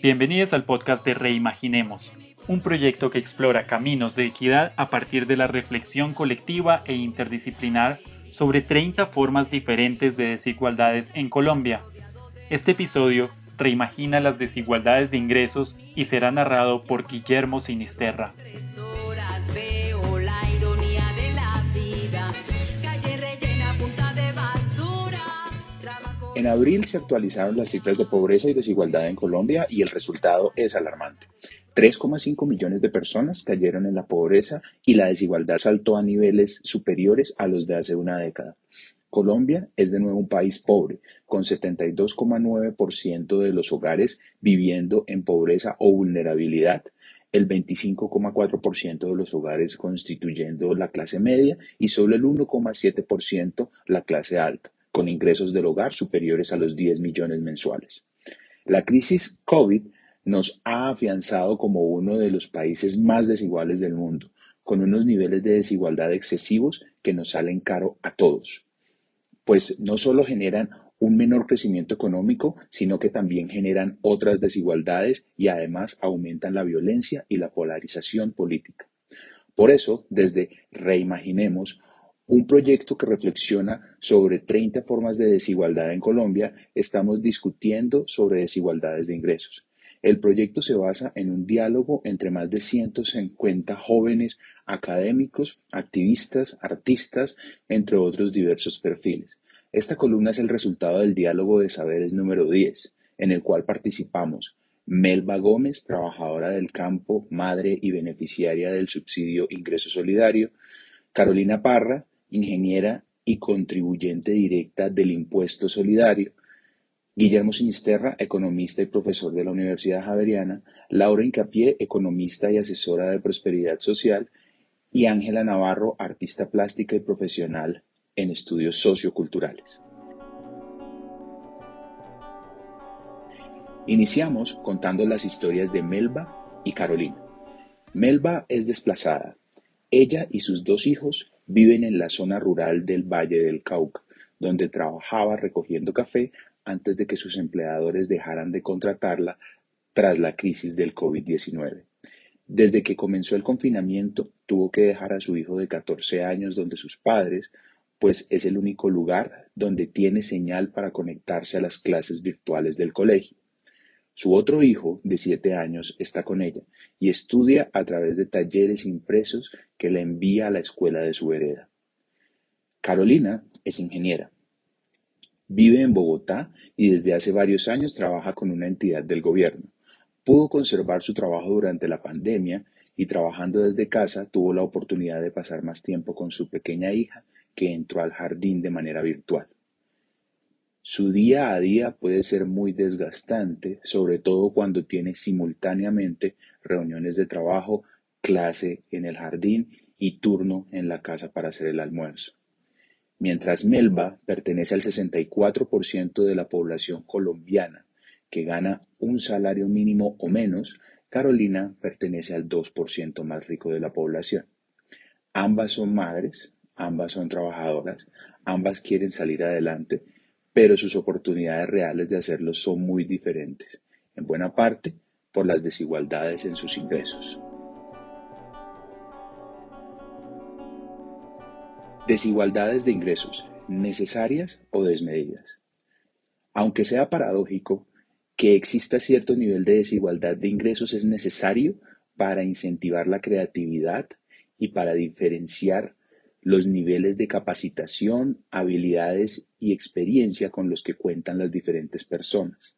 Bienvenidos al podcast de Reimaginemos, un proyecto que explora caminos de equidad a partir de la reflexión colectiva e interdisciplinar sobre 30 formas diferentes de desigualdades en Colombia. Este episodio reimagina las desigualdades de ingresos y será narrado por Guillermo Sinisterra. En abril se actualizaron las cifras de pobreza y desigualdad en Colombia y el resultado es alarmante. 3,5 millones de personas cayeron en la pobreza y la desigualdad saltó a niveles superiores a los de hace una década. Colombia es de nuevo un país pobre, con 72,9% de los hogares viviendo en pobreza o vulnerabilidad, el 25,4% de los hogares constituyendo la clase media y solo el 1,7% la clase alta, con ingresos del hogar superiores a los 10 millones mensuales. La crisis COVID nos ha afianzado como uno de los países más desiguales del mundo, con unos niveles de desigualdad excesivos que nos salen caro a todos, pues no solo generan un menor crecimiento económico, sino que también generan otras desigualdades y además aumentan la violencia y la polarización política. Por eso, desde Reimaginemos, un proyecto que reflexiona sobre 30 formas de desigualdad en Colombia, estamos discutiendo sobre desigualdades de ingresos. El proyecto se basa en un diálogo entre más de 150 jóvenes académicos, activistas, artistas, entre otros diversos perfiles. Esta columna es el resultado del diálogo de saberes número 10, en el cual participamos Melba Gómez, trabajadora del campo, madre y beneficiaria del subsidio Ingreso Solidario, Carolina Parra, ingeniera y contribuyente directa del Impuesto Solidario, Guillermo Sinisterra, economista y profesor de la Universidad Javeriana, Laura Incapié, economista y asesora de prosperidad social, y Ángela Navarro, artista plástica y profesional en estudios socioculturales. Iniciamos contando las historias de Melba y Carolina. Melba es desplazada. Ella y sus dos hijos viven en la zona rural del Valle del Cauca, donde trabajaba recogiendo café antes de que sus empleadores dejaran de contratarla tras la crisis del COVID-19. Desde que comenzó el confinamiento, tuvo que dejar a su hijo de 14 años donde sus padres, pues es el único lugar donde tiene señal para conectarse a las clases virtuales del colegio. Su otro hijo, de 7 años, está con ella y estudia a través de talleres impresos que le envía a la escuela de su vereda. Carolina es ingeniera. Vive en Bogotá y desde hace varios años trabaja con una entidad del gobierno. Pudo conservar su trabajo durante la pandemia y trabajando desde casa tuvo la oportunidad de pasar más tiempo con su pequeña hija que entró al jardín de manera virtual. Su día a día puede ser muy desgastante, sobre todo cuando tiene simultáneamente reuniones de trabajo, clase en el jardín y turno en la casa para hacer el almuerzo. Mientras Melba pertenece al 64% de la población colombiana que gana un salario mínimo o menos, Carolina pertenece al 2% más rico de la población. Ambas son madres, ambas son trabajadoras, ambas quieren salir adelante, pero sus oportunidades reales de hacerlo son muy diferentes, en buena parte por las desigualdades en sus ingresos. Desigualdades de ingresos, necesarias o desmedidas. Aunque sea paradójico, que exista cierto nivel de desigualdad de ingresos es necesario para incentivar la creatividad y para diferenciar los niveles de capacitación, habilidades y experiencia con los que cuentan las diferentes personas.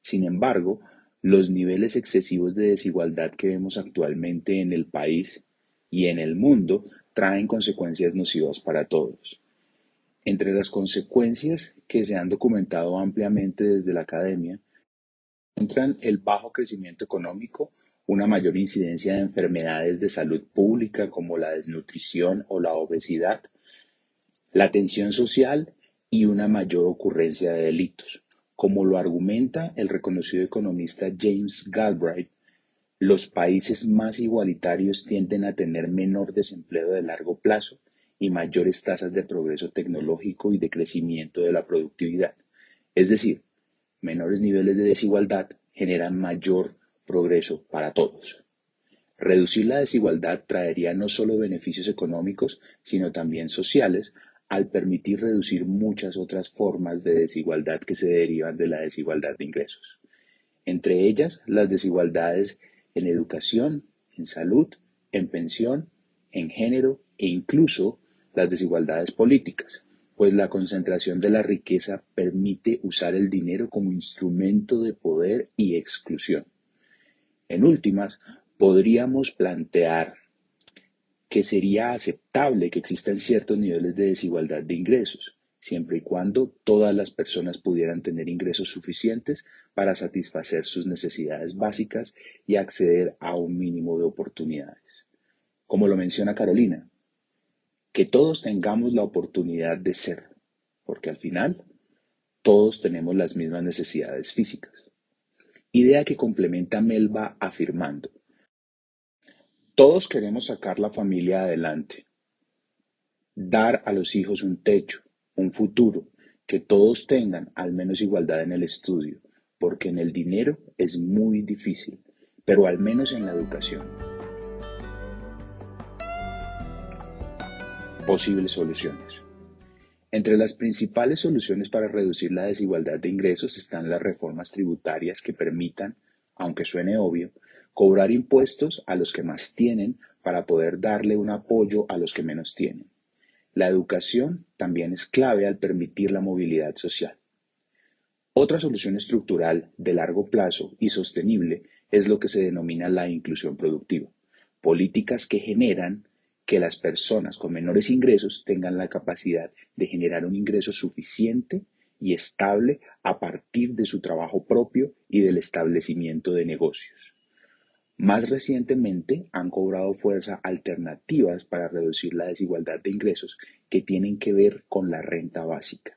Sin embargo, los niveles excesivos de desigualdad que vemos actualmente en el país y en el mundo traen consecuencias nocivas para todos. Entre las consecuencias que se han documentado ampliamente desde la academia Entran el bajo crecimiento económico, una mayor incidencia de enfermedades de salud pública como la desnutrición o la obesidad, la tensión social y una mayor ocurrencia de delitos. Como lo argumenta el reconocido economista James Galbraith, los países más igualitarios tienden a tener menor desempleo de largo plazo y mayores tasas de progreso tecnológico y de crecimiento de la productividad. Es decir, menores niveles de desigualdad generan mayor progreso para todos. Reducir la desigualdad traería no solo beneficios económicos, sino también sociales, al permitir reducir muchas otras formas de desigualdad que se derivan de la desigualdad de ingresos. Entre ellas, las desigualdades en educación, en salud, en pensión, en género e incluso las desigualdades políticas, pues la concentración de la riqueza permite usar el dinero como instrumento de poder y exclusión. En últimas, podríamos plantear que sería aceptable que existan ciertos niveles de desigualdad de ingresos, siempre y cuando todas las personas pudieran tener ingresos suficientes para satisfacer sus necesidades básicas y acceder a un mínimo de oportunidades. Como lo menciona Carolina, que todos tengamos la oportunidad de ser, porque al final todos tenemos las mismas necesidades físicas. Idea que complementa Melba afirmando, todos queremos sacar la familia adelante, dar a los hijos un techo, un futuro, que todos tengan al menos igualdad en el estudio, porque en el dinero es muy difícil, pero al menos en la educación. Posibles soluciones. Entre las principales soluciones para reducir la desigualdad de ingresos están las reformas tributarias que permitan, aunque suene obvio, cobrar impuestos a los que más tienen para poder darle un apoyo a los que menos tienen. La educación también es clave al permitir la movilidad social. Otra solución estructural de largo plazo y sostenible es lo que se denomina la inclusión productiva, políticas que generan que las personas con menores ingresos tengan la capacidad de generar un ingreso suficiente y estable a partir de su trabajo propio y del establecimiento de negocios. Más recientemente han cobrado fuerza alternativas para reducir la desigualdad de ingresos que tienen que ver con la renta básica,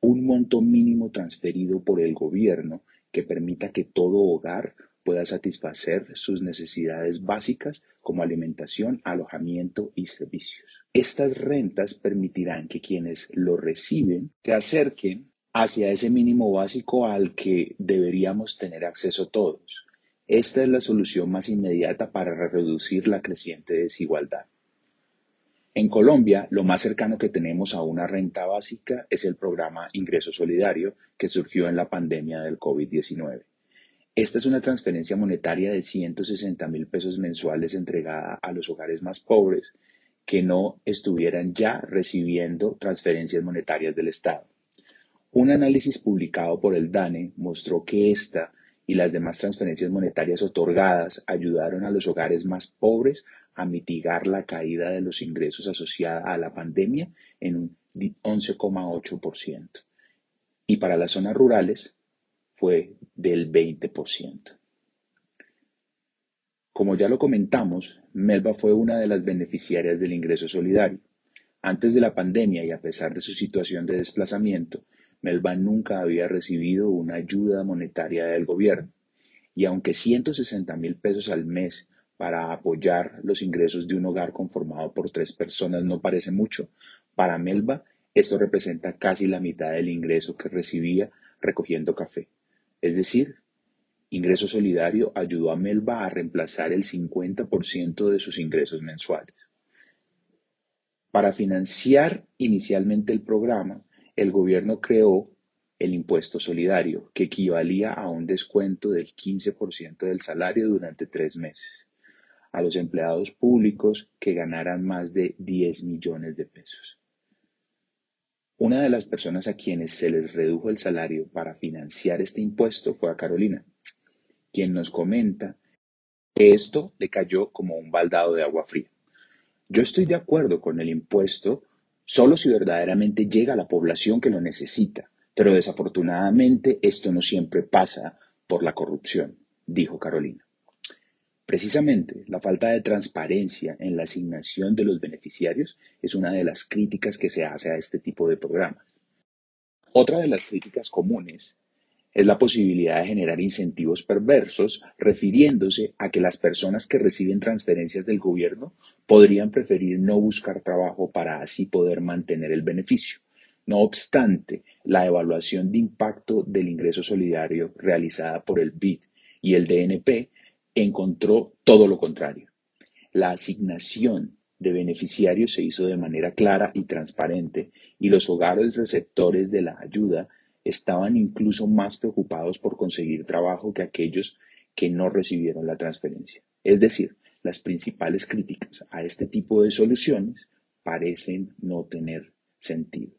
un monto mínimo transferido por el gobierno que permita que todo hogar pueda satisfacer sus necesidades básicas como alimentación, alojamiento y servicios. Estas rentas permitirán que quienes lo reciben se acerquen hacia ese mínimo básico al que deberíamos tener acceso todos esta es la solución más inmediata para reducir la creciente desigualdad. En Colombia, lo más cercano que tenemos a una renta básica es el programa Ingreso Solidario que surgió en la pandemia del COVID-19. Esta es una transferencia monetaria de 160 mil pesos mensuales entregada a los hogares más pobres que no estuvieran ya recibiendo transferencias monetarias del Estado. Un análisis publicado por el DANE mostró que esta y las demás transferencias monetarias otorgadas ayudaron a los hogares más pobres a mitigar la caída de los ingresos asociada a la pandemia en un 11,8%. Y para las zonas rurales fue del 20%. Como ya lo comentamos, Melba fue una de las beneficiarias del ingreso solidario. Antes de la pandemia y a pesar de su situación de desplazamiento, Melba nunca había recibido una ayuda monetaria del gobierno, y aunque 160 mil pesos al mes para apoyar los ingresos de un hogar conformado por tres personas no parece mucho, para Melba esto representa casi la mitad del ingreso que recibía recogiendo café. Es decir, Ingreso Solidario ayudó a Melba a reemplazar el 50% de sus ingresos mensuales. Para financiar inicialmente el programa, el gobierno creó el impuesto solidario, que equivalía a un descuento del 15% del salario durante tres meses a los empleados públicos que ganaran más de 10 millones de pesos. Una de las personas a quienes se les redujo el salario para financiar este impuesto fue a Carolina, quien nos comenta que esto le cayó como un baldado de agua fría. Yo estoy de acuerdo con el impuesto Solo si verdaderamente llega a la población que lo necesita, pero desafortunadamente esto no siempre pasa por la corrupción, dijo Carolina. Precisamente, la falta de transparencia en la asignación de los beneficiarios es una de las críticas que se hace a este tipo de programas. Otra de las críticas comunes es la posibilidad de generar incentivos perversos refiriéndose a que las personas que reciben transferencias del gobierno podrían preferir no buscar trabajo para así poder mantener el beneficio. No obstante, la evaluación de impacto del ingreso solidario realizada por el BID y el DNP encontró todo lo contrario. La asignación de beneficiarios se hizo de manera clara y transparente y los hogares receptores de la ayuda estaban incluso más preocupados por conseguir trabajo que aquellos que no recibieron la transferencia. Es decir, las principales críticas a este tipo de soluciones parecen no tener sentido.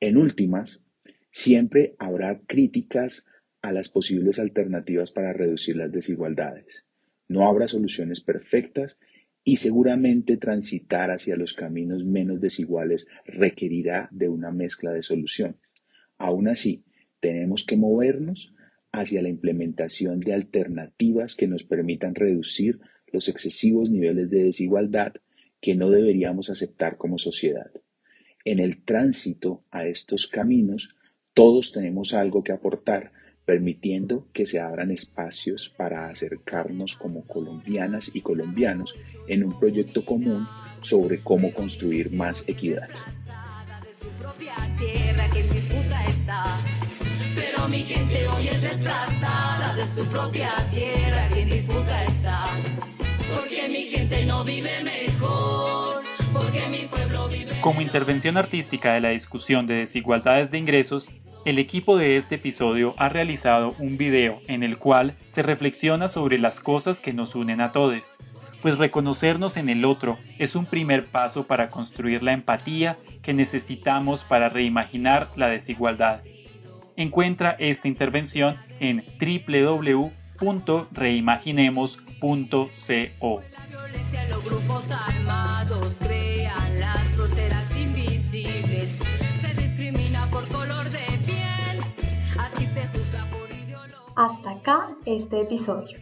En últimas, siempre habrá críticas a las posibles alternativas para reducir las desigualdades. No habrá soluciones perfectas y seguramente transitar hacia los caminos menos desiguales requerirá de una mezcla de soluciones. Aún así, tenemos que movernos hacia la implementación de alternativas que nos permitan reducir los excesivos niveles de desigualdad que no deberíamos aceptar como sociedad. En el tránsito a estos caminos, todos tenemos algo que aportar, permitiendo que se abran espacios para acercarnos como colombianas y colombianos en un proyecto común sobre cómo construir más equidad. Pero mi gente hoy es desplazada de su propia tierra, que en disputa está. Porque mi gente no vive mejor, porque mi pueblo vive. Como intervención artística de la discusión de desigualdades de ingresos, el equipo de este episodio ha realizado un video en el cual se reflexiona sobre las cosas que nos unen a todos, pues reconocernos en el otro es un primer paso para construir la empatía que necesitamos para reimaginar la desigualdad. Encuentra esta intervención en www.reimaginemos.co. este episodio.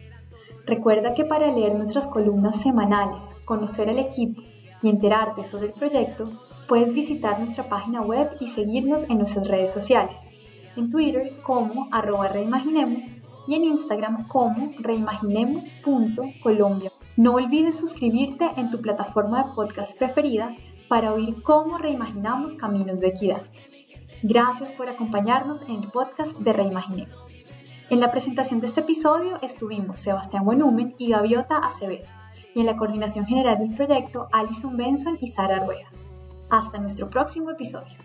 Recuerda que para leer nuestras columnas semanales, conocer el equipo y enterarte sobre el proyecto, puedes visitar nuestra página web y seguirnos en nuestras redes sociales en Twitter como arroba reimaginemos y en Instagram como reimaginemos.colombia. No olvides suscribirte en tu plataforma de podcast preferida para oír cómo reimaginamos caminos de equidad. Gracias por acompañarnos en el podcast de Reimaginemos. En la presentación de este episodio estuvimos Sebastián Buenumen y Gaviota Acevedo, y en la coordinación general del proyecto Alison Benson y Sara Rueda. Hasta nuestro próximo episodio.